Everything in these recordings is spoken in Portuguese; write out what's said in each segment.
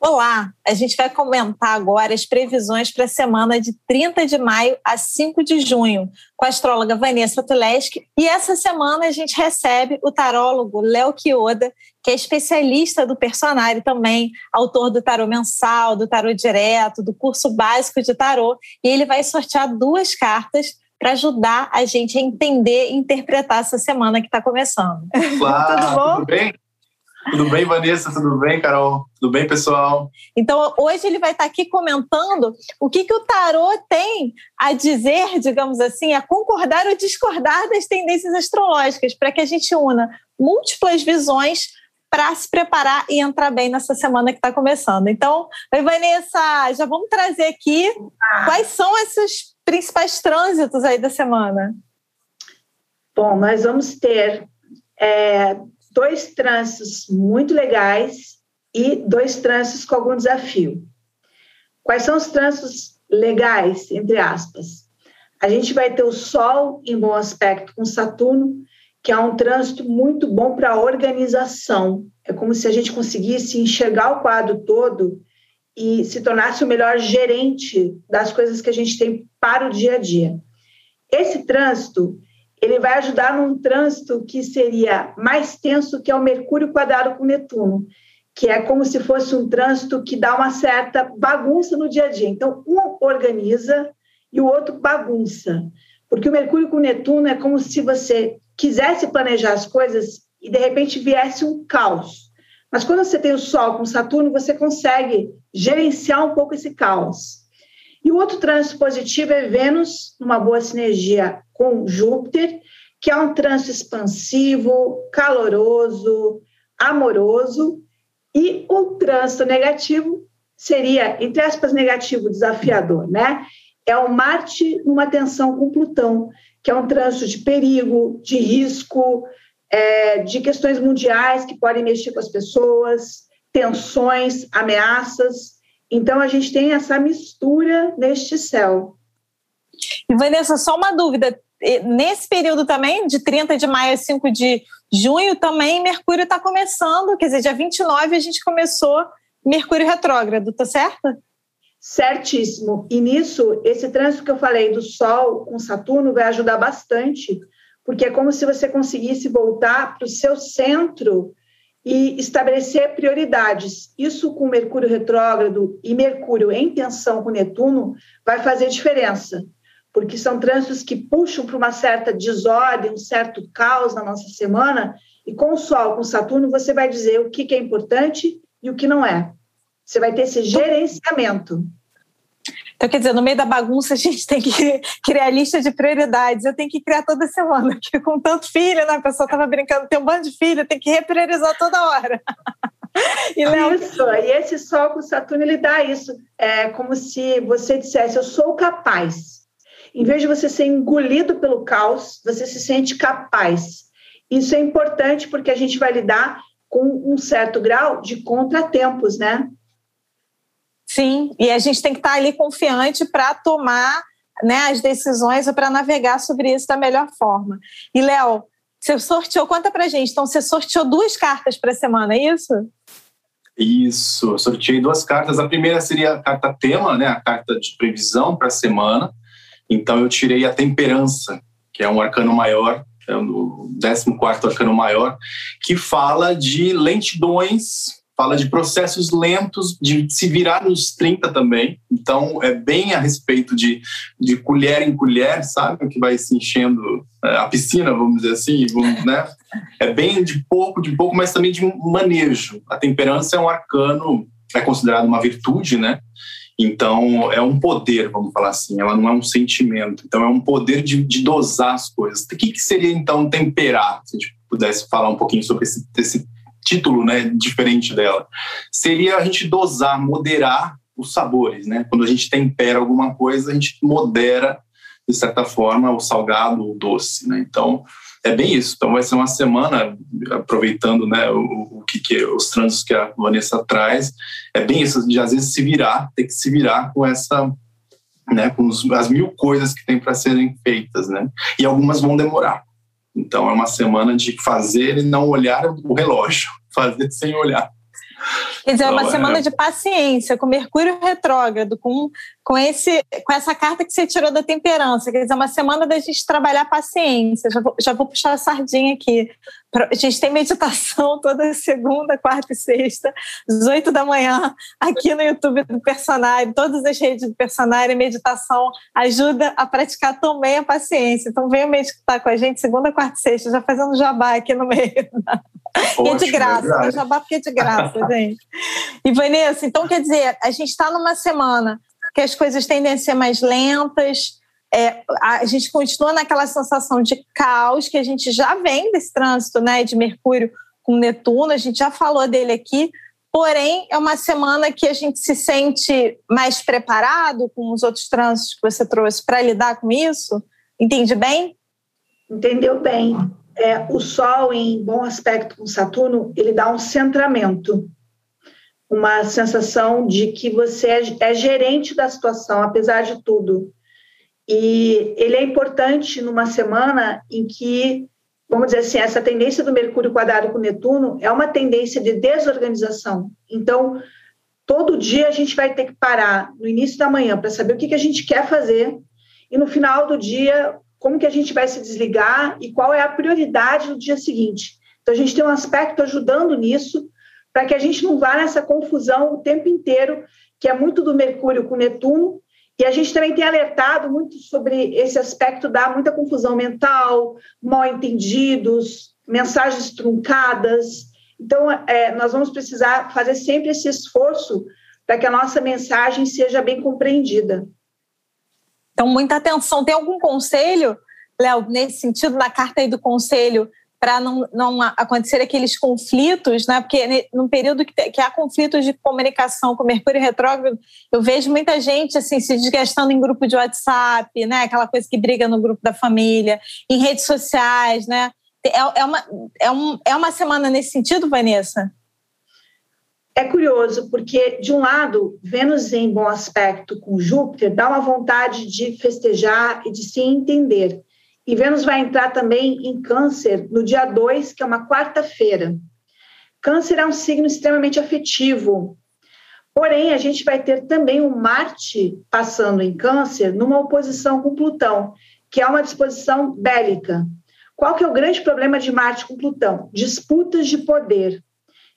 Olá, a gente vai comentar agora as previsões para a semana de 30 de maio a 5 de junho, com a astróloga Vanessa Tuleski. E essa semana a gente recebe o tarólogo Léo Kioda, que é especialista do personagem também, autor do tarô mensal, do tarô direto, do curso básico de tarô. E ele vai sortear duas cartas para ajudar a gente a entender e interpretar essa semana que está começando. Olá, tudo bom? Tudo bem? Tudo bem, Vanessa? Tudo bem, Carol? Tudo bem, pessoal? Então, hoje ele vai estar aqui comentando o que, que o tarô tem a dizer, digamos assim, a concordar ou discordar das tendências astrológicas, para que a gente una múltiplas visões para se preparar e entrar bem nessa semana que está começando. Então, oi, Vanessa, já vamos trazer aqui quais são esses principais trânsitos aí da semana. Bom, nós vamos ter é, dois trânsitos muito legais e dois trânsitos com algum desafio. Quais são os trânsitos legais, entre aspas? A gente vai ter o Sol em bom aspecto com Saturno, que é um trânsito muito bom para a organização. É como se a gente conseguisse enxergar o quadro todo e se tornasse o melhor gerente das coisas que a gente tem para o dia a dia. Esse trânsito ele vai ajudar num trânsito que seria mais tenso, que é o Mercúrio quadrado com Netuno, que é como se fosse um trânsito que dá uma certa bagunça no dia a dia. Então, um organiza e o outro bagunça. Porque o Mercúrio com Netuno é como se você quisesse planejar as coisas e de repente viesse um caos. Mas quando você tem o Sol com Saturno, você consegue gerenciar um pouco esse caos. E o outro trânsito positivo é Vênus, numa boa sinergia com Júpiter, que é um trânsito expansivo, caloroso, amoroso, e o trânsito negativo seria, entre aspas, negativo, desafiador, né? É o Marte numa tensão com Plutão, que é um trânsito de perigo, de risco, é, de questões mundiais que podem mexer com as pessoas, tensões, ameaças. Então, a gente tem essa mistura neste céu. E, Vanessa, só uma dúvida. Nesse período também, de 30 de maio a 5 de junho, também Mercúrio está começando, quer dizer, dia 29 a gente começou Mercúrio retrógrado, tá certo? Certíssimo. E nisso, esse trânsito que eu falei do Sol com Saturno vai ajudar bastante, porque é como se você conseguisse voltar para o seu centro e estabelecer prioridades. Isso com Mercúrio retrógrado e Mercúrio em tensão com Netuno vai fazer diferença, porque são trânsitos que puxam para uma certa desordem, um certo caos na nossa semana, e com o Sol, com Saturno, você vai dizer o que, é importante e o que não é. Você vai ter esse gerenciamento. Então, quer dizer, no meio da bagunça, a gente tem que criar lista de prioridades. Eu tenho que criar toda semana, porque com tanto filho, né? A pessoa estava brincando, tem um bando de filho, tem que repriorizar toda hora. E Léo... Isso, e esse Sol com Saturno, ele dá isso. É como se você dissesse, eu sou capaz. Em vez de você ser engolido pelo caos, você se sente capaz. Isso é importante porque a gente vai lidar com um certo grau de contratempos, né? Sim, e a gente tem que estar ali confiante para tomar né, as decisões ou para navegar sobre isso da melhor forma. E, Léo, você sorteou, conta para gente, então você sorteou duas cartas para a semana, é isso? Isso, eu sorteei duas cartas. A primeira seria a carta tema, né, a carta de previsão para a semana. Então eu tirei a temperança, que é um arcano maior, é o 14 arcano maior, que fala de lentidões fala de processos lentos, de se virar nos 30 também. Então, é bem a respeito de, de colher em colher, sabe? Que vai se enchendo é, a piscina, vamos dizer assim, vamos, né? É bem de pouco, de pouco, mas também de manejo. A temperança é um arcano, é considerado uma virtude, né? Então, é um poder, vamos falar assim, ela não é um sentimento. Então, é um poder de, de dosar as coisas. O que, que seria, então, temperar? Se a gente pudesse falar um pouquinho sobre esse, esse título né, diferente dela. Seria a gente dosar, moderar os sabores. Né? Quando a gente tempera alguma coisa, a gente modera, de certa forma, o salgado, o doce. Né? Então, é bem isso. Então, vai ser uma semana, aproveitando né, o, o que, que os trânsitos que a Vanessa traz, é bem isso, de às vezes se virar, ter que se virar com essa. Né, com as mil coisas que tem para serem feitas, né? E algumas vão demorar. Então é uma semana de fazer e não olhar o relógio, fazer sem olhar. Quer dizer, é uma semana de paciência, com Mercúrio retrógrado, com, com, esse, com essa carta que você tirou da temperança. Quer dizer, é uma semana da gente trabalhar paciência. Já vou, já vou puxar a sardinha aqui. A gente tem meditação toda segunda, quarta e sexta, às oito da manhã, aqui no YouTube do Personário, todas as redes do Personário. Meditação ajuda a praticar também a paciência. Então, venha meditar com a gente segunda, quarta e sexta, já fazendo jabá aqui no meio. Ótimo, é de graça, é jabá porque é de graça, gente. E Vanessa, então quer dizer, a gente está numa semana que as coisas tendem a ser mais lentas, é, a gente continua naquela sensação de caos que a gente já vem desse trânsito né, de Mercúrio com Netuno, a gente já falou dele aqui, porém é uma semana que a gente se sente mais preparado com os outros trânsitos que você trouxe para lidar com isso. Entendi bem? Entendeu bem. É, o Sol, em bom aspecto com Saturno, ele dá um centramento uma sensação de que você é, é gerente da situação, apesar de tudo. E ele é importante numa semana em que, vamos dizer assim, essa tendência do Mercúrio quadrado com Netuno é uma tendência de desorganização. Então, todo dia a gente vai ter que parar no início da manhã para saber o que, que a gente quer fazer e no final do dia como que a gente vai se desligar e qual é a prioridade no dia seguinte. Então, a gente tem um aspecto ajudando nisso, para que a gente não vá nessa confusão o tempo inteiro, que é muito do Mercúrio com Netuno, e a gente também tem alertado muito sobre esse aspecto da muita confusão mental, mal entendidos, mensagens truncadas. Então, é, nós vamos precisar fazer sempre esse esforço para que a nossa mensagem seja bem compreendida. Então, muita atenção. Tem algum conselho, Léo, nesse sentido, na carta aí do conselho, para não, não acontecer aqueles conflitos, né? Porque num período que, que há conflitos de comunicação com Mercúrio retrógrado, eu vejo muita gente assim se desgastando em grupo de WhatsApp, né? Aquela coisa que briga no grupo da família, em redes sociais, né? É, é, uma, é, um, é uma semana nesse sentido, Vanessa? É curioso, porque, de um lado, Vênus em bom aspecto com Júpiter dá uma vontade de festejar e de se entender. E Vênus vai entrar também em Câncer no dia 2, que é uma quarta-feira. Câncer é um signo extremamente afetivo. Porém, a gente vai ter também o Marte passando em Câncer numa oposição com Plutão, que é uma disposição bélica. Qual que é o grande problema de Marte com Plutão? Disputas de poder.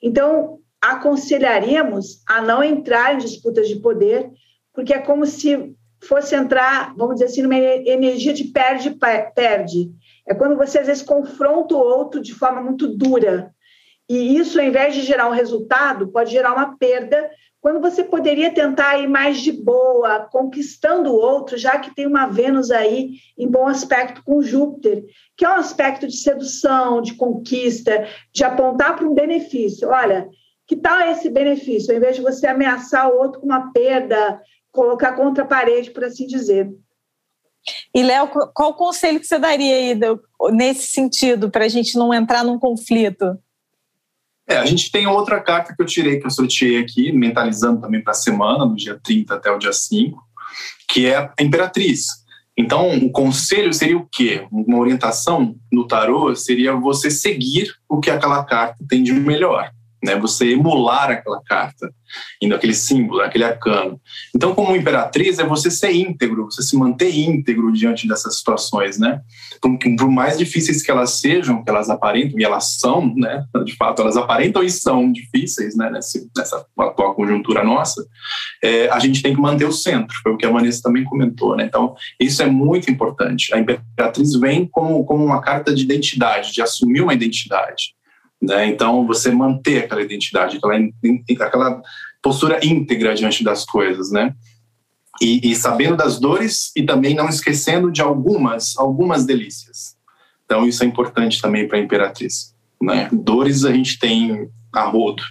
Então, aconselharíamos a não entrar em disputas de poder, porque é como se fosse entrar, vamos dizer assim, numa energia de perde-perde. É quando você, às vezes, confronta o outro de forma muito dura. E isso, ao invés de gerar um resultado, pode gerar uma perda, quando você poderia tentar ir mais de boa, conquistando o outro, já que tem uma Vênus aí em bom aspecto com Júpiter, que é um aspecto de sedução, de conquista, de apontar para um benefício. Olha, que tal esse benefício? Ao invés de você ameaçar o outro com uma perda, colocar contra a parede, por assim dizer. E, Léo, qual o conselho que você daria aí nesse sentido, para a gente não entrar num conflito? É, a gente tem outra carta que eu tirei, que eu sorteei aqui, mentalizando também para a semana, no dia 30 até o dia 5, que é a Imperatriz. Então, o conselho seria o quê? Uma orientação no tarô seria você seguir o que aquela carta tem de melhor né? Você emular aquela carta, indo aquele símbolo, aquele arcano. Então, como imperatriz, é você ser íntegro, você se manter íntegro diante dessas situações, né? Por, por mais difíceis que elas sejam, que elas aparentam, e elas são, né? De fato, elas aparentam e são difíceis, né? Nessa, nessa atual conjuntura nossa, é, a gente tem que manter o centro, foi o que a Vanessa também comentou, né? Então, isso é muito importante. A imperatriz vem como, como uma carta de identidade, de assumir uma identidade. Né? Então, você manter aquela identidade, aquela, aquela postura íntegra diante das coisas, né? E, e, sabendo das dores e também não esquecendo de algumas, algumas delícias. Então, isso é importante também para a Imperatriz. Né? Dores a gente tem a rodo,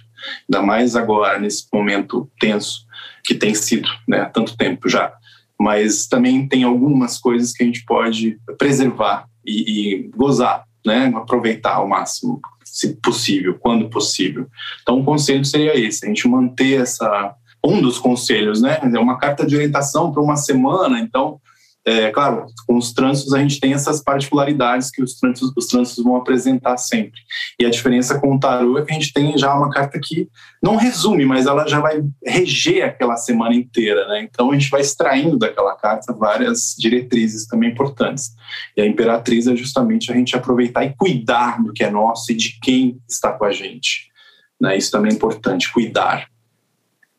ainda mais agora, nesse momento tenso que tem sido né, há tanto tempo já. Mas também tem algumas coisas que a gente pode preservar e, e gozar, né? aproveitar ao máximo se possível, quando possível. Então, o conselho seria esse: a gente manter essa. Um dos conselhos, né? É uma carta de orientação para uma semana, então é, claro, com os trânsitos a gente tem essas particularidades que os trânsitos, os trânsitos vão apresentar sempre. E a diferença com o tarô é que a gente tem já uma carta que não resume, mas ela já vai reger aquela semana inteira, né? Então a gente vai extraindo daquela carta várias diretrizes também importantes. E a imperatriz é justamente a gente aproveitar e cuidar do que é nosso e de quem está com a gente. Né? Isso também é importante, cuidar.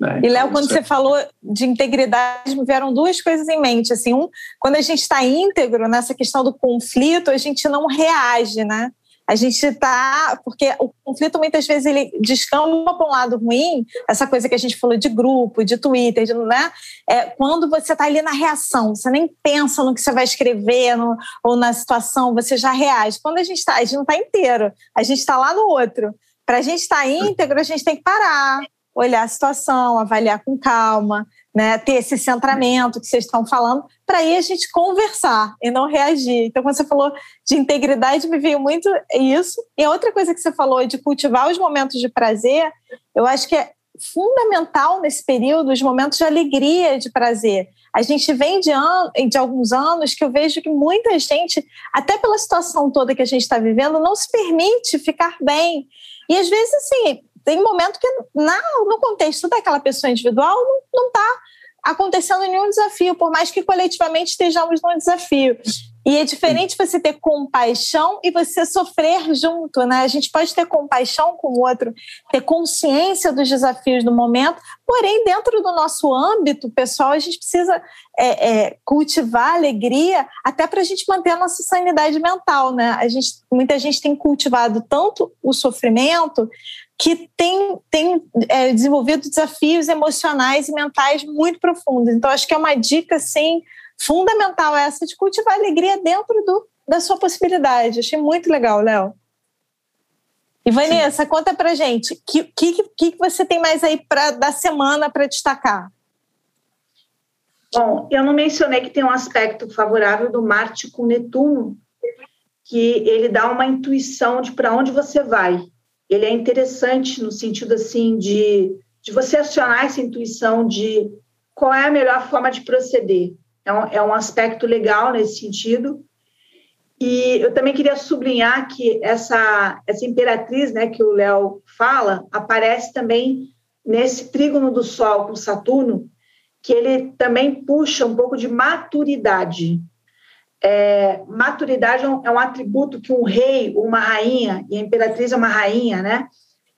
Né? E, Léo, quando você falou de integridade, me vieram duas coisas em mente. Assim, um, quando a gente está íntegro nessa questão do conflito, a gente não reage, né? A gente está. Porque o conflito muitas vezes ele descamba para um lado ruim, essa coisa que a gente falou de grupo, de Twitter, de, né? É, quando você está ali na reação, você nem pensa no que você vai escrever no, ou na situação, você já reage. Quando a gente está, a gente não está inteiro, a gente está lá no outro. Para a gente estar tá íntegro, a gente tem que parar, olhar a situação, avaliar com calma, né, ter esse centramento que vocês estão falando, para aí a gente conversar e não reagir. Então, quando você falou de integridade, me veio muito isso. E a outra coisa que você falou de cultivar os momentos de prazer, eu acho que é fundamental nesse período os momentos de alegria, de prazer. A gente vem de, an de alguns anos que eu vejo que muita gente, até pela situação toda que a gente está vivendo, não se permite ficar bem. E às vezes, assim, tem momento que na, no contexto daquela pessoa individual não está acontecendo nenhum desafio, por mais que coletivamente estejamos num desafio. E é diferente você ter compaixão e você sofrer junto, né? A gente pode ter compaixão com o outro, ter consciência dos desafios do momento, porém, dentro do nosso âmbito pessoal, a gente precisa é, é, cultivar alegria até para a gente manter a nossa sanidade mental, né? A gente, muita gente tem cultivado tanto o sofrimento que tem, tem é, desenvolvido desafios emocionais e mentais muito profundos. Então, acho que é uma dica, sim, fundamental essa de cultivar alegria dentro do, da sua possibilidade. Achei muito legal, Léo. E Vanessa, Sim. conta pra gente, o que, que, que você tem mais aí pra, da semana para destacar? Bom, eu não mencionei que tem um aspecto favorável do Marte com Netuno, que ele dá uma intuição de para onde você vai. Ele é interessante no sentido assim de, de você acionar essa intuição de qual é a melhor forma de proceder. É um, é um aspecto legal nesse sentido. E eu também queria sublinhar que essa, essa imperatriz né, que o Léo fala aparece também nesse trígono do Sol com Saturno, que ele também puxa um pouco de maturidade. É, maturidade é um, é um, atributo que um rei, uma rainha, e a imperatriz é uma rainha, né?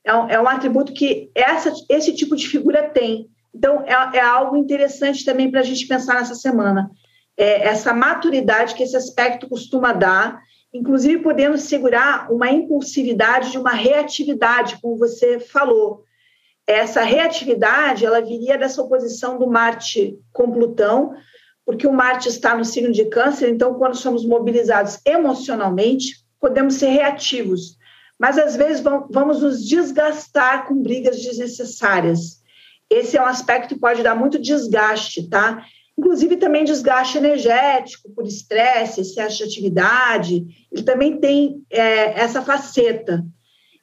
É um, é um atributo que essa, esse tipo de figura tem. Então, é, é algo interessante também para a gente pensar nessa semana. É essa maturidade que esse aspecto costuma dar, inclusive podendo segurar uma impulsividade de uma reatividade, como você falou. Essa reatividade, ela viria dessa oposição do Marte com Plutão, porque o Marte está no signo de câncer, então, quando somos mobilizados emocionalmente, podemos ser reativos. Mas, às vezes, vamos nos desgastar com brigas desnecessárias. Esse é um aspecto que pode dar muito desgaste, tá? Inclusive também desgaste energético por estresse, excesso de atividade. Ele também tem é, essa faceta.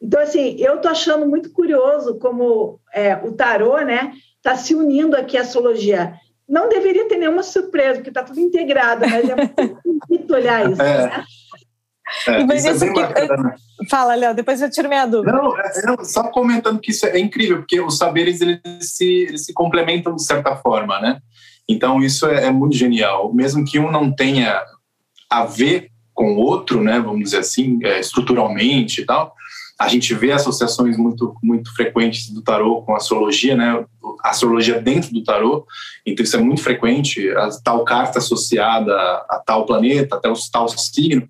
Então, assim, eu estou achando muito curioso como é, o tarô, né, está se unindo aqui à astrologia. Não deveria ter nenhuma surpresa, porque está tudo integrado, mas é muito bonito olhar isso. É. Né? É, e isso é bem bacana. Fala, Léo, depois eu tiro minha dúvida. Não, é, é, só comentando que isso é incrível, porque os saberes eles se, eles se complementam de certa forma, né? Então isso é, é, muito genial. Mesmo que um não tenha a ver com o outro, né? Vamos dizer assim, é, estruturalmente e tal, a gente vê associações muito muito frequentes do tarô com a astrologia, né? A astrologia dentro do tarô, então isso é muito frequente. A tal carta associada a tal planeta, até o tal signo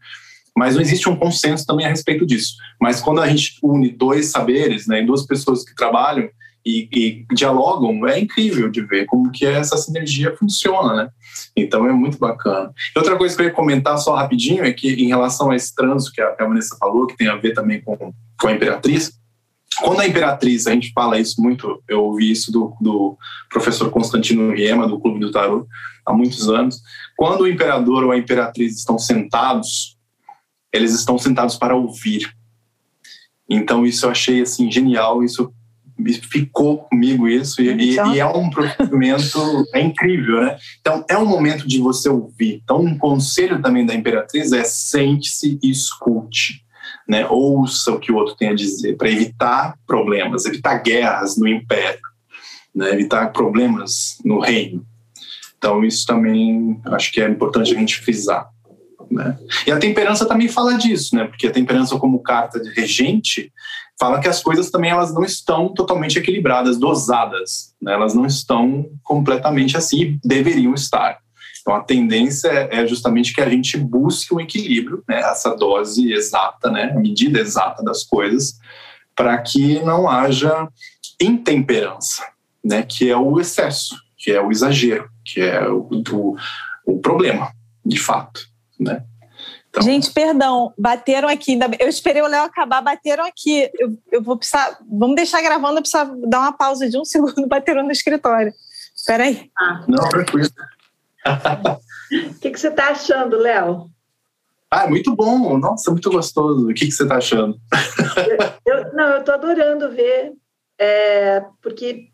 mas não existe um consenso também a respeito disso. Mas quando a gente une dois saberes, né, duas pessoas que trabalham e, e, dialogam, é incrível de ver como que essa sinergia funciona, né? Então é muito bacana. E outra coisa que eu ia comentar só rapidinho é que em relação a esse trânsito que a, que a Vanessa falou, que tem a ver também com, com a Imperatriz, quando a Imperatriz, a gente fala isso muito, eu ouvi isso do, do professor Constantino Riema, do Clube do Tarot, há muitos anos, quando o imperador ou a imperatriz estão sentados eles estão sentados para ouvir. Então isso eu achei assim genial, isso ficou comigo isso e, e, e, é um procedimento é incrível, né? Então é um momento de você ouvir. Então um conselho também da Imperatriz é sente-se e escute, né? Ouça o que o outro tem a dizer para evitar problemas, evitar guerras no império, né? Evitar problemas no reino. Então isso também acho que é importante a gente frisar. Né? E a temperança também fala disso, né? Porque a temperança como carta de regente fala que as coisas também elas não estão totalmente equilibradas, dosadas, né? Elas não estão completamente assim, deveriam estar. Então a tendência é justamente que a gente busque um equilíbrio, né? Essa dose exata, né? A medida exata das coisas, para que não haja intemperança, né? Que é o excesso, que é o exagero, que é o, o, o problema, de fato né? Então... Gente, perdão, bateram aqui. Eu esperei o Léo acabar, bateram aqui. Eu, eu vou precisar. Vamos deixar gravando, eu preciso dar uma pausa de um segundo, bateram no escritório. Espera aí. Ah. Não, tranquilo. O que, que você está achando, Léo? Ah, muito bom. Nossa, muito gostoso. O que, que você está achando? eu, eu, não, eu estou adorando ver, é, porque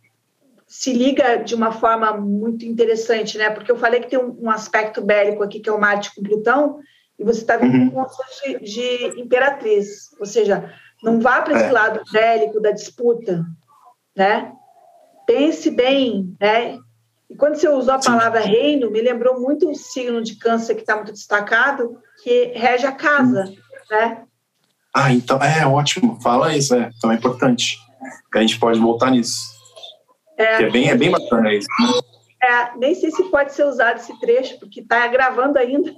se liga de uma forma muito interessante, né? Porque eu falei que tem um, um aspecto bélico aqui, que é o Marte com Plutão, e você está vendo uhum. como de, de imperatriz, ou seja, não vá para esse é. lado bélico da disputa, né? Pense bem, né? E quando você usou a palavra Sim. reino, me lembrou muito o signo de câncer que está muito destacado, que rege a casa, uhum. né? Ah, então, é ótimo, fala isso, é, então é importante. A gente pode voltar nisso. É, é, bem, é bem bacana isso. Né? É, nem sei se pode ser usado esse trecho, porque está gravando ainda.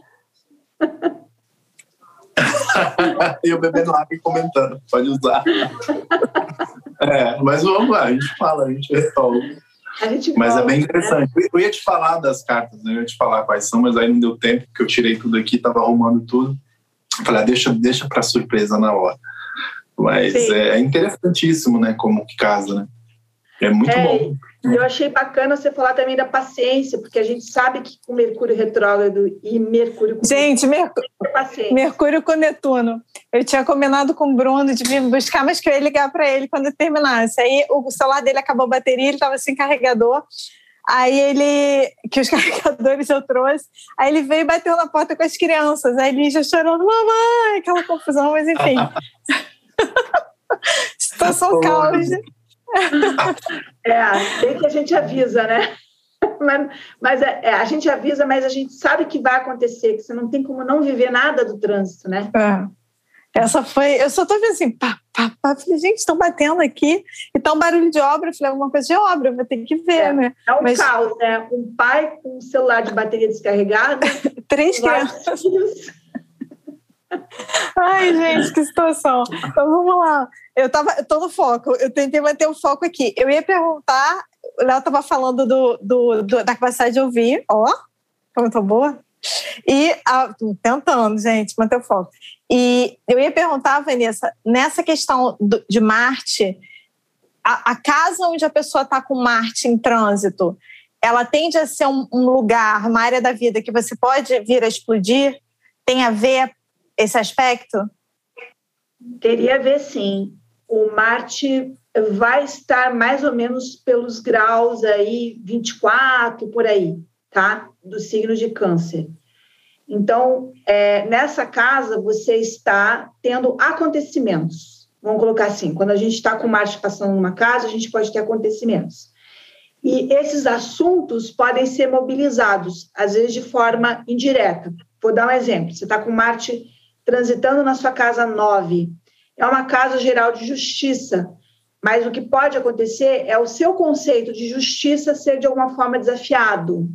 e eu bebendo água e comentando, pode usar. é, mas vamos lá, a gente fala, a gente resolve. A gente mas volta, é bem interessante. Né? Eu ia te falar das cartas, né? eu ia te falar quais são, mas aí não deu tempo, porque eu tirei tudo aqui, estava arrumando tudo. Falei, ah, deixa, deixa para surpresa na hora. Mas é, é interessantíssimo, né? Como que casa, né? É muito é, bom. Eu achei bacana você falar também da paciência, porque a gente sabe que com Mercúrio retrógrado e Mercúrio com Gente, Mercúrio, Mercúrio com Netuno. Eu tinha combinado com o Bruno de vir buscar, mas que eu ia ligar para ele quando terminasse. Aí o celular dele acabou a bateria, ele estava sem carregador. Aí ele, que os carregadores eu trouxe, aí ele veio e bateu na porta com as crianças. Aí ele já chorando, mamãe, aquela confusão, mas enfim. Situação caos. é, tem que a gente avisa, né? Mas, mas é, é, a gente avisa, mas a gente sabe que vai acontecer, que você não tem como não viver nada do trânsito, né? É. Essa foi. Eu só tô vendo assim, pá, pá, pá. Falei, gente, estão batendo aqui e tá um barulho de obra. Eu falei, alguma coisa de obra, vou ter que ver, é, né? É um Mas... caos, né? Um pai com um celular de bateria descarregada. Três crianças. Ai, gente, que situação. Então vamos lá. Eu tava, eu tô no foco, eu tentei manter o foco aqui. Eu ia perguntar, o Léo tava falando do, do, do, da capacidade de ouvir, ó, como eu tô boa. E tentando, gente, manter o foco. E eu ia perguntar, Vanessa, nessa questão do, de Marte, a, a, casa onde a pessoa está com Marte em trânsito, ela tende a ser um, um lugar, uma área da vida que você pode vir a explodir? Tem a ver esse aspecto? Teria a ver, sim. O Marte vai estar mais ou menos pelos graus aí 24 por aí, tá? Do signo de Câncer. Então, é, nessa casa você está tendo acontecimentos. Vamos colocar assim: quando a gente está com Marte passando numa casa, a gente pode ter acontecimentos. E esses assuntos podem ser mobilizados, às vezes de forma indireta. Vou dar um exemplo: você está com Marte transitando na sua casa 9. É uma casa geral de justiça, mas o que pode acontecer é o seu conceito de justiça ser de alguma forma desafiado,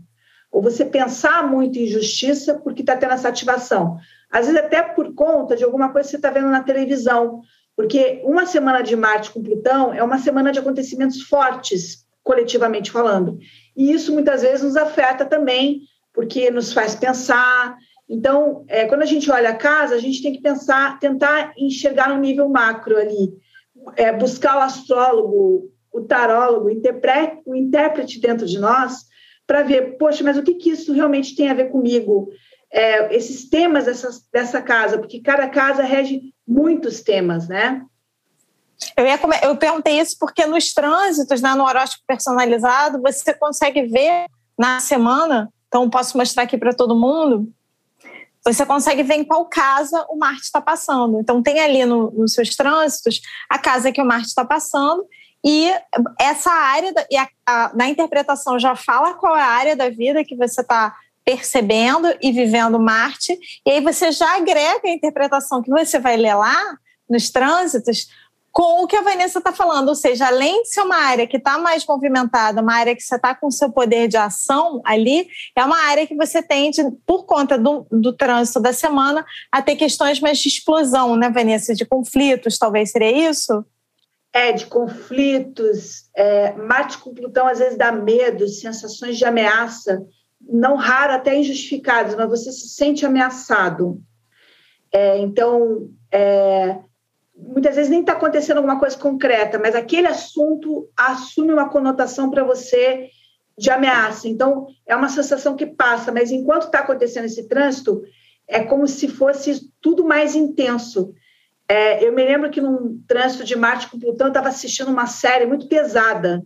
ou você pensar muito em justiça porque está tendo essa ativação. Às vezes, até por conta de alguma coisa que você está vendo na televisão, porque uma semana de Marte com Plutão é uma semana de acontecimentos fortes, coletivamente falando. E isso muitas vezes nos afeta também, porque nos faz pensar, então, é, quando a gente olha a casa, a gente tem que pensar, tentar enxergar no nível macro ali, é, buscar o astrólogo, o tarólogo, o intérprete, dentro de nós, para ver, poxa, mas o que, que isso realmente tem a ver comigo? É, esses temas dessa, dessa casa, porque cada casa rege muitos temas, né? Eu, ia, eu perguntei isso porque nos trânsitos, né, no horóscopo personalizado, você consegue ver na semana, então posso mostrar aqui para todo mundo, você consegue ver em qual casa o Marte está passando. Então tem ali no, nos seus trânsitos a casa que o Marte está passando e essa área, da, e a, a, na interpretação já fala qual é a área da vida que você está percebendo e vivendo Marte, e aí você já agrega a interpretação que você vai ler lá nos trânsitos com o que a Vanessa está falando, ou seja, além de ser uma área que está mais movimentada, uma área que você está com seu poder de ação ali, é uma área que você tende, por conta do, do trânsito da semana, a ter questões mais de explosão, né, Vanessa? De conflitos, talvez seria isso? É, de conflitos. É, Marte com Plutão às vezes dá medo, sensações de ameaça, não raro até injustificadas, mas você se sente ameaçado. É, então, é, muitas vezes nem está acontecendo alguma coisa concreta, mas aquele assunto assume uma conotação para você de ameaça. Então, é uma sensação que passa, mas enquanto está acontecendo esse trânsito, é como se fosse tudo mais intenso. É, eu me lembro que num trânsito de Marte com Plutão, eu estava assistindo uma série muito pesada.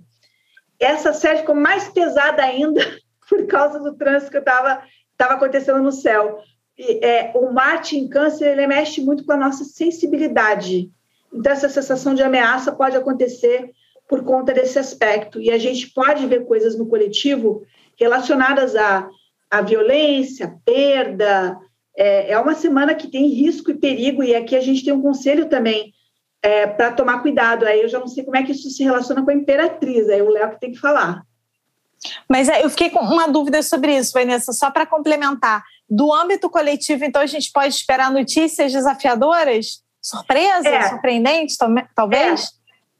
Essa série ficou mais pesada ainda por causa do trânsito que estava tava acontecendo no céu. É, o Marte em Câncer ele mexe muito com a nossa sensibilidade. Então, essa sensação de ameaça pode acontecer por conta desse aspecto. E a gente pode ver coisas no coletivo relacionadas à, à violência, perda, é, é uma semana que tem risco e perigo, e aqui a gente tem um conselho também é, para tomar cuidado. Aí eu já não sei como é que isso se relaciona com a imperatriz, aí o Léo que tem que falar. Mas é, eu fiquei com uma dúvida sobre isso, Vanessa, só para complementar. Do âmbito coletivo, então, a gente pode esperar notícias desafiadoras? Surpresas? É. Surpreendentes, talvez? É.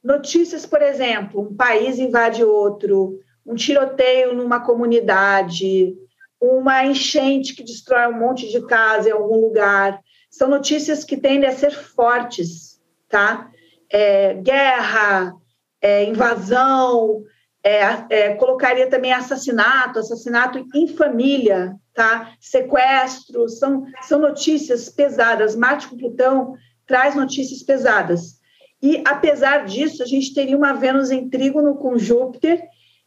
Notícias, por exemplo, um país invade outro, um tiroteio numa comunidade, uma enchente que destrói um monte de casa em algum lugar. São notícias que tendem a ser fortes, tá? É, guerra, é, invasão, é, é, colocaria também assassinato, assassinato em família, tá? Sequestro, são, são notícias pesadas. Marte com Plutão traz notícias pesadas. E, apesar disso, a gente teria uma Vênus em trígono com Júpiter,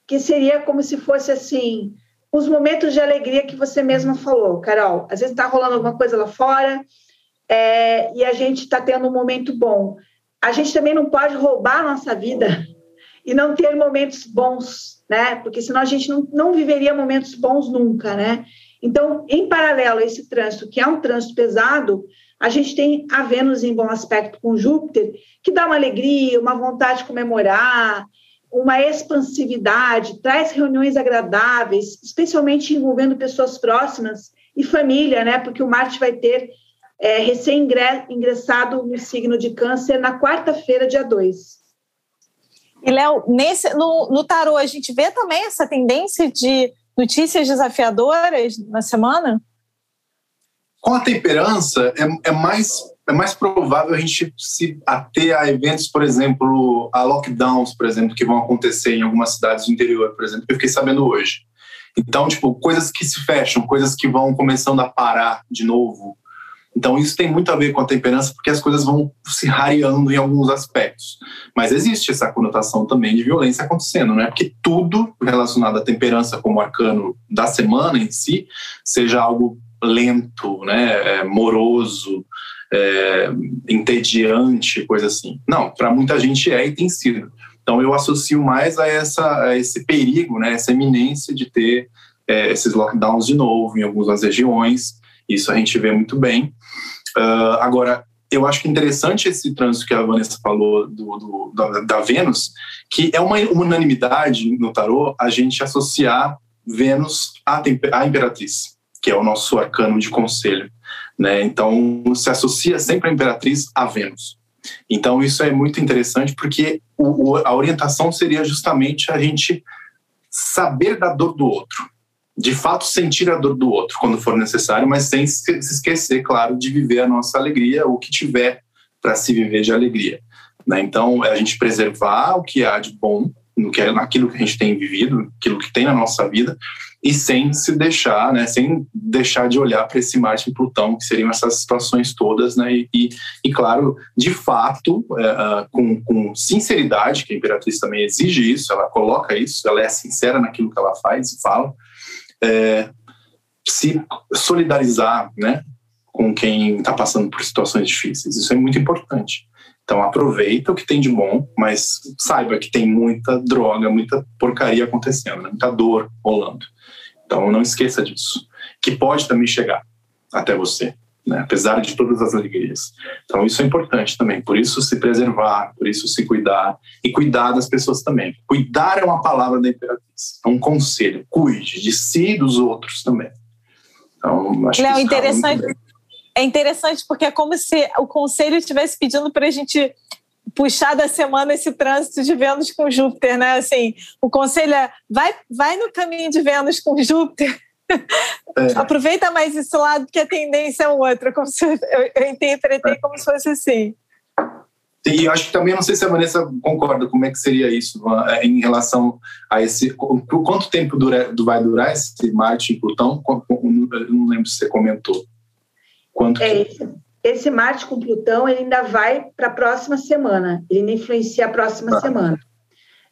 que seria como se fosse assim os momentos de alegria que você mesma falou, Carol. Às vezes está rolando alguma coisa lá fora é, e a gente está tendo um momento bom. A gente também não pode roubar a nossa vida e não ter momentos bons, né? Porque senão a gente não, não viveria momentos bons nunca, né? Então, em paralelo a esse trânsito, que é um trânsito pesado, a gente tem a Vênus em bom aspecto com Júpiter, que dá uma alegria, uma vontade de comemorar, uma expansividade, traz reuniões agradáveis, especialmente envolvendo pessoas próximas e família, né? Porque o Marte vai ter é, recém-ingressado no signo de Câncer na quarta-feira, dia 2. E, Léo, nesse, no, no tarô, a gente vê também essa tendência de notícias desafiadoras na semana? Com a temperança, é, é mais é mais provável a gente se ater a eventos, por exemplo, a lockdowns, por exemplo, que vão acontecer em algumas cidades do interior, por exemplo, que eu fiquei sabendo hoje. Então, tipo, coisas que se fecham, coisas que vão começando a parar de novo. Então, isso tem muito a ver com a temperança, porque as coisas vão se rareando em alguns aspectos. Mas existe essa conotação também de violência acontecendo, não é? Porque tudo relacionado à temperança, como arcano da semana em si, seja algo lento, né, é, moroso, é, entediante, coisa assim. Não, para muita gente é e tem sido. Então eu associo mais a, essa, a esse perigo, né, essa iminência de ter é, esses lockdowns de novo em algumas regiões. Isso a gente vê muito bem. Uh, agora, eu acho que interessante esse trânsito que a Vanessa falou do, do da, da, Vênus, que é uma unanimidade no tarô a gente associar Vênus à, à Imperatriz, que é o nosso arcano de conselho. Né? Então, se associa sempre a imperatriz a Vênus. Então, isso é muito interessante porque o, a orientação seria justamente a gente saber da dor do outro. De fato, sentir a dor do outro quando for necessário, mas sem se esquecer, claro, de viver a nossa alegria, o que tiver para se viver de alegria. Né? Então, é a gente preservar o que há de bom no que é, naquilo que a gente tem vivido, aquilo que tem na nossa vida, e sem se deixar, né, sem deixar de olhar para esse Marte e Plutão, que seriam essas situações todas, né, e, e, e claro, de fato, é, com, com, sinceridade, que a Imperatriz também exige isso, ela coloca isso, ela é sincera naquilo que ela faz e fala, é, se solidarizar, né, com quem está passando por situações difíceis, isso é muito importante. Então aproveita o que tem de bom, mas saiba que tem muita droga, muita porcaria acontecendo, né? muita dor rolando. Então não esqueça disso, que pode também chegar até você, né? apesar de todas as alegrias. Então isso é importante também, por isso se preservar, por isso se cuidar e cuidar das pessoas também. Cuidar é uma palavra da imperatriz, é um conselho, cuide de si e dos outros também. Então, acho Léo, que interessante. É interessante porque é como se o conselho estivesse pedindo para a gente puxar da semana esse trânsito de Vênus com Júpiter, né? Assim, o conselho é vai, vai no caminho de Vênus com Júpiter. É. Aproveita mais esse lado que a tendência é outra, como se, eu, eu interpretei como se fosse assim. E acho que também não sei se a Vanessa concorda como é que seria isso é, em relação a esse quanto tempo dura, vai durar esse Marte em Plutão? Eu não lembro se você comentou. Quanto é, que... Esse Marte com Plutão ele ainda vai para a próxima semana, ele ainda influencia a próxima ah. semana.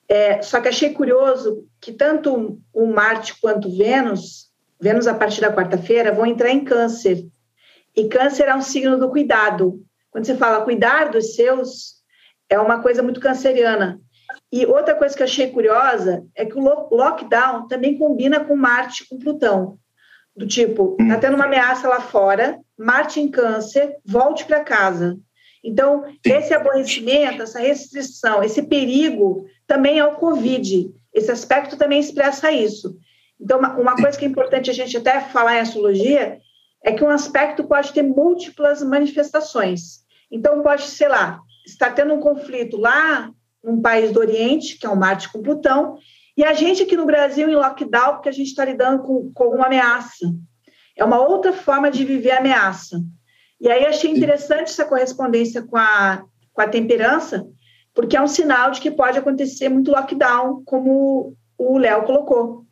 É, só que achei curioso que tanto o Marte quanto Vênus, Vênus a partir da quarta-feira, vão entrar em Câncer. E Câncer é um signo do cuidado. Quando você fala cuidar dos seus, é uma coisa muito canceriana. E outra coisa que eu achei curiosa é que o lockdown também combina com Marte com Plutão. Do tipo, tá tendo uma ameaça lá fora, Marte em câncer, volte para casa. Então, esse aborrecimento, essa restrição, esse perigo também é o Covid. Esse aspecto também expressa isso. Então, uma, coisa que é importante a gente até falar em astrologia é que um aspecto pode ter múltiplas manifestações. Então, pode, sei lá, está tendo um conflito lá num país do Oriente, que é o Marte com Plutão, e a gente aqui no Brasil em lockdown, porque a gente está lidando com, com uma ameaça. É uma outra forma de viver a ameaça. E aí achei interessante essa correspondência com a, com a temperança, porque é um sinal de que pode acontecer muito lockdown, como o Léo colocou.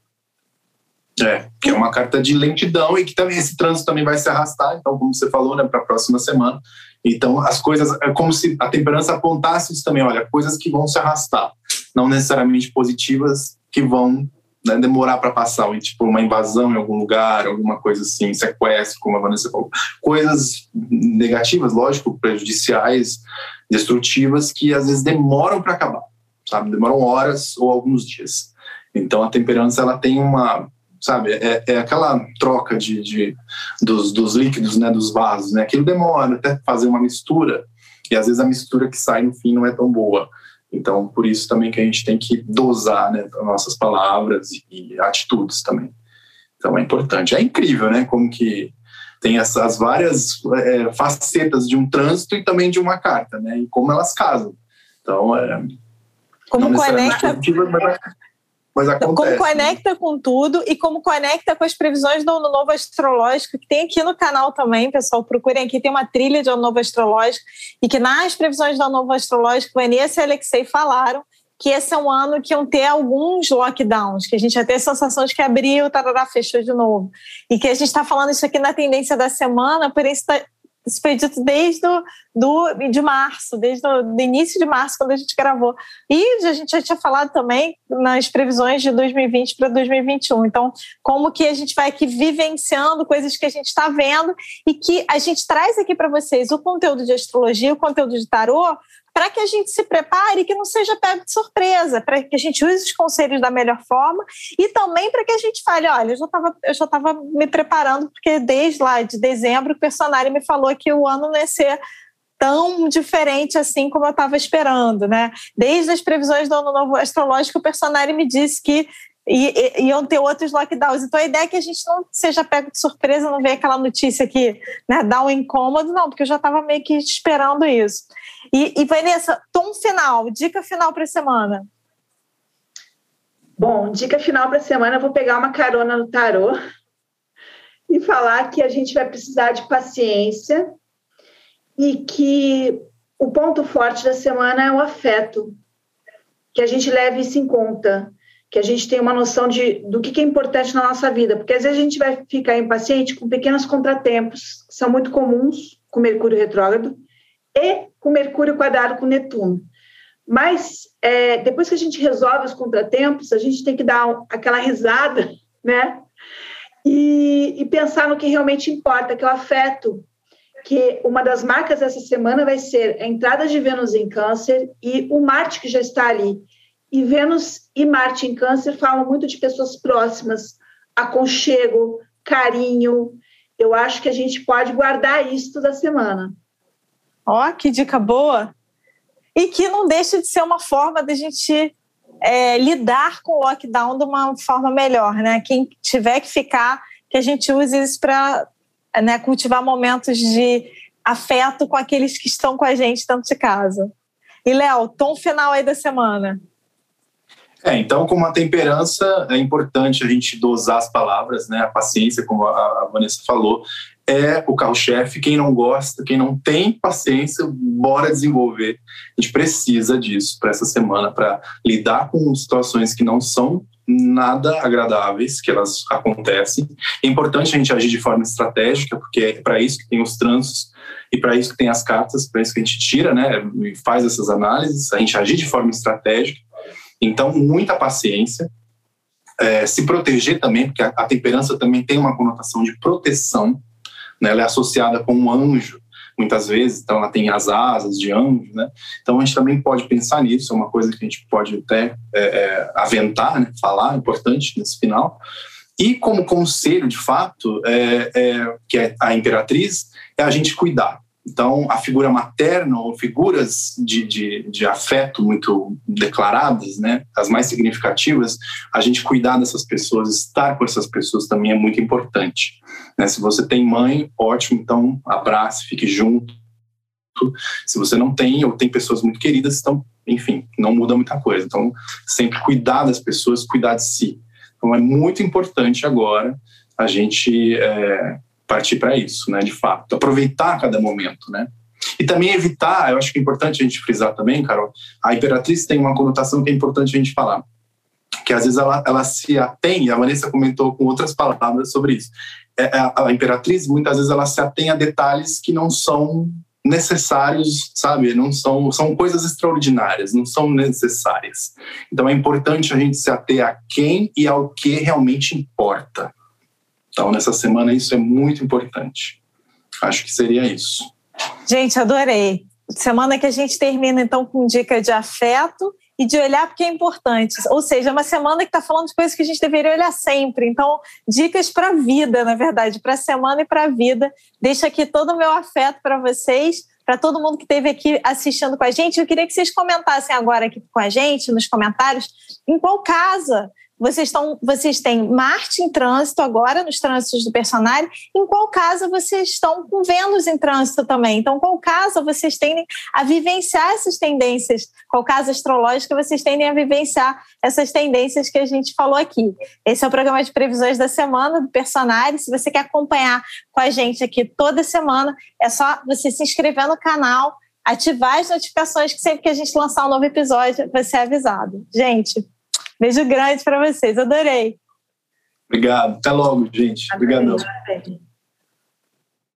É, que é uma carta de lentidão e que também esse trânsito também vai se arrastar, então, como você falou, né, para a próxima semana. Então, as coisas, é como se a temperança apontasse isso também, olha, coisas que vão se arrastar, não necessariamente positivas, que vão né, demorar para passar, tipo uma invasão em algum lugar, alguma coisa assim, sequestro, como a Vanessa falou, coisas negativas, lógico, prejudiciais, destrutivas, que às vezes demoram para acabar, sabe? Demoram horas ou alguns dias. Então a temperança ela tem uma, sabe? É, é aquela troca de, de dos, dos líquidos, né, dos vasos, né? Aquilo demora até fazer uma mistura e às vezes a mistura que sai no fim não é tão boa. Então, por isso também que a gente tem que dosar né, as nossas palavras e atitudes também. Então, é importante. É incrível, né? Como que tem essas várias é, facetas de um trânsito e também de uma carta, né? E como elas casam. Então, é... Como conecta... Mas mas acontece. Como conecta com tudo e como conecta com as previsões do Ano Novo Astrológico, que tem aqui no canal também, pessoal. Procurem aqui, tem uma trilha de Ano Novo Astrológico, e que nas previsões do Ano Novo Astrológico, Vanessa e Alexei falaram que esse é um ano que iam ter alguns lockdowns, que a gente ia ter a sensação de que abriu, tarará fechou de novo. E que a gente está falando isso aqui na tendência da semana, por isso está isso foi dito desde do, do, de março, desde o início de março, quando a gente gravou. E a gente já tinha falado também nas previsões de 2020 para 2021. Então, como que a gente vai aqui vivenciando coisas que a gente está vendo e que a gente traz aqui para vocês o conteúdo de astrologia, o conteúdo de tarô, para que a gente se prepare e que não seja pego de surpresa, para que a gente use os conselhos da melhor forma e também para que a gente fale, olha, eu já estava eu já estava me preparando porque desde lá de dezembro o personagem me falou que o ano não ia ser tão diferente assim como eu estava esperando, né? Desde as previsões do ano novo astrológico, o personagem me disse que e, iam ter outros lockdowns. Então a ideia é que a gente não seja pego de surpresa, não ver aquela notícia que né, dá um incômodo, não, porque eu já estava meio que esperando isso. E, e Vanessa, tom final, dica final para a semana. Bom, dica final para a semana, eu vou pegar uma carona no tarô e falar que a gente vai precisar de paciência e que o ponto forte da semana é o afeto, que a gente leve isso em conta que a gente tenha uma noção de, do que é importante na nossa vida, porque às vezes a gente vai ficar impaciente com pequenos contratempos, que são muito comuns com Mercúrio retrógrado, e com Mercúrio quadrado com Netuno. Mas é, depois que a gente resolve os contratempos, a gente tem que dar aquela risada, né? E, e pensar no que realmente importa, que é o afeto. Que uma das marcas dessa semana vai ser a entrada de Vênus em Câncer e o Marte que já está ali. E Vênus e Marte em Câncer falam muito de pessoas próximas, aconchego, carinho. Eu acho que a gente pode guardar isso da semana. Ó, oh, que dica boa! E que não deixa de ser uma forma da gente é, lidar com o lockdown de uma forma melhor, né? Quem tiver que ficar, que a gente use isso para né, cultivar momentos de afeto com aqueles que estão com a gente dentro de casa. E, Léo, tom final aí da semana. É, então, como a temperança, é importante a gente dosar as palavras, né? A paciência, como a, a Vanessa falou, é o carro-chefe. Quem não gosta, quem não tem paciência, bora desenvolver. A gente precisa disso para essa semana, para lidar com situações que não são nada agradáveis, que elas acontecem. É importante a gente agir de forma estratégica, porque é para isso que tem os trânsitos e para isso que tem as cartas, para isso que a gente tira, né? E faz essas análises, a gente agir de forma estratégica então, muita paciência. É, se proteger também, porque a, a, temperança também tem uma conotação de proteção, né? ela é associada com um anjo, muitas vezes, então ela tem as asas de anjo, né? Então a gente também pode pensar nisso, é uma coisa que a gente pode até é, é, aventar, né? falar, importante nesse final. E como conselho, de fato, é, é, que é a imperatriz, é a gente cuidar. Então, a figura materna ou figuras de, de, de, afeto muito declaradas, né, as mais significativas, a gente cuidar dessas pessoas, estar com essas pessoas também é muito importante. Né? Se você tem mãe, ótimo, então abrace, fique junto. Se você não tem ou tem pessoas muito queridas, então, enfim, não muda muita coisa. Então, sempre cuidar das pessoas, cuidar de si. Então, é muito importante agora a gente é, partir para isso, né, de fato, aproveitar cada momento, né? E também evitar, eu acho que é importante a gente frisar também, Carol, a imperatriz tem uma conotação que é importante a gente falar, que às vezes ela, ela se atém, a Vanessa comentou com outras palavras sobre isso, é, é, a, a imperatriz muitas vezes ela se atém a detalhes que não são necessários, sabe? Não são são coisas extraordinárias, não são necessárias. Então é importante a gente se ater a quem e ao que realmente importa. Então, nessa semana, isso é muito importante. Acho que seria isso. Gente, adorei. Semana que a gente termina, então, com dica de afeto e de olhar porque é importante. Ou seja, é uma semana que está falando de coisas que a gente deveria olhar sempre. Então, dicas para a vida, na verdade, para a semana e para a vida. Deixo aqui todo o meu afeto para vocês, para todo mundo que esteve aqui assistindo com a gente. Eu queria que vocês comentassem agora aqui com a gente, nos comentários, em qual casa vocês, vocês têm Marte em trânsito agora, nos trânsitos do personagem. Em qual casa vocês estão com Vênus em trânsito também? Então, qual casa vocês tendem a vivenciar essas tendências? Qual casa astrológica vocês tendem a vivenciar essas tendências que a gente falou aqui? Esse é o programa de previsões da semana do personagem. Se você quer acompanhar com a gente aqui toda semana, é só você se inscrever no canal, ativar as notificações, que sempre que a gente lançar um novo episódio, vai ser avisado. Gente, Beijo grande para vocês, adorei. Obrigado. Até logo, gente. Obrigadão.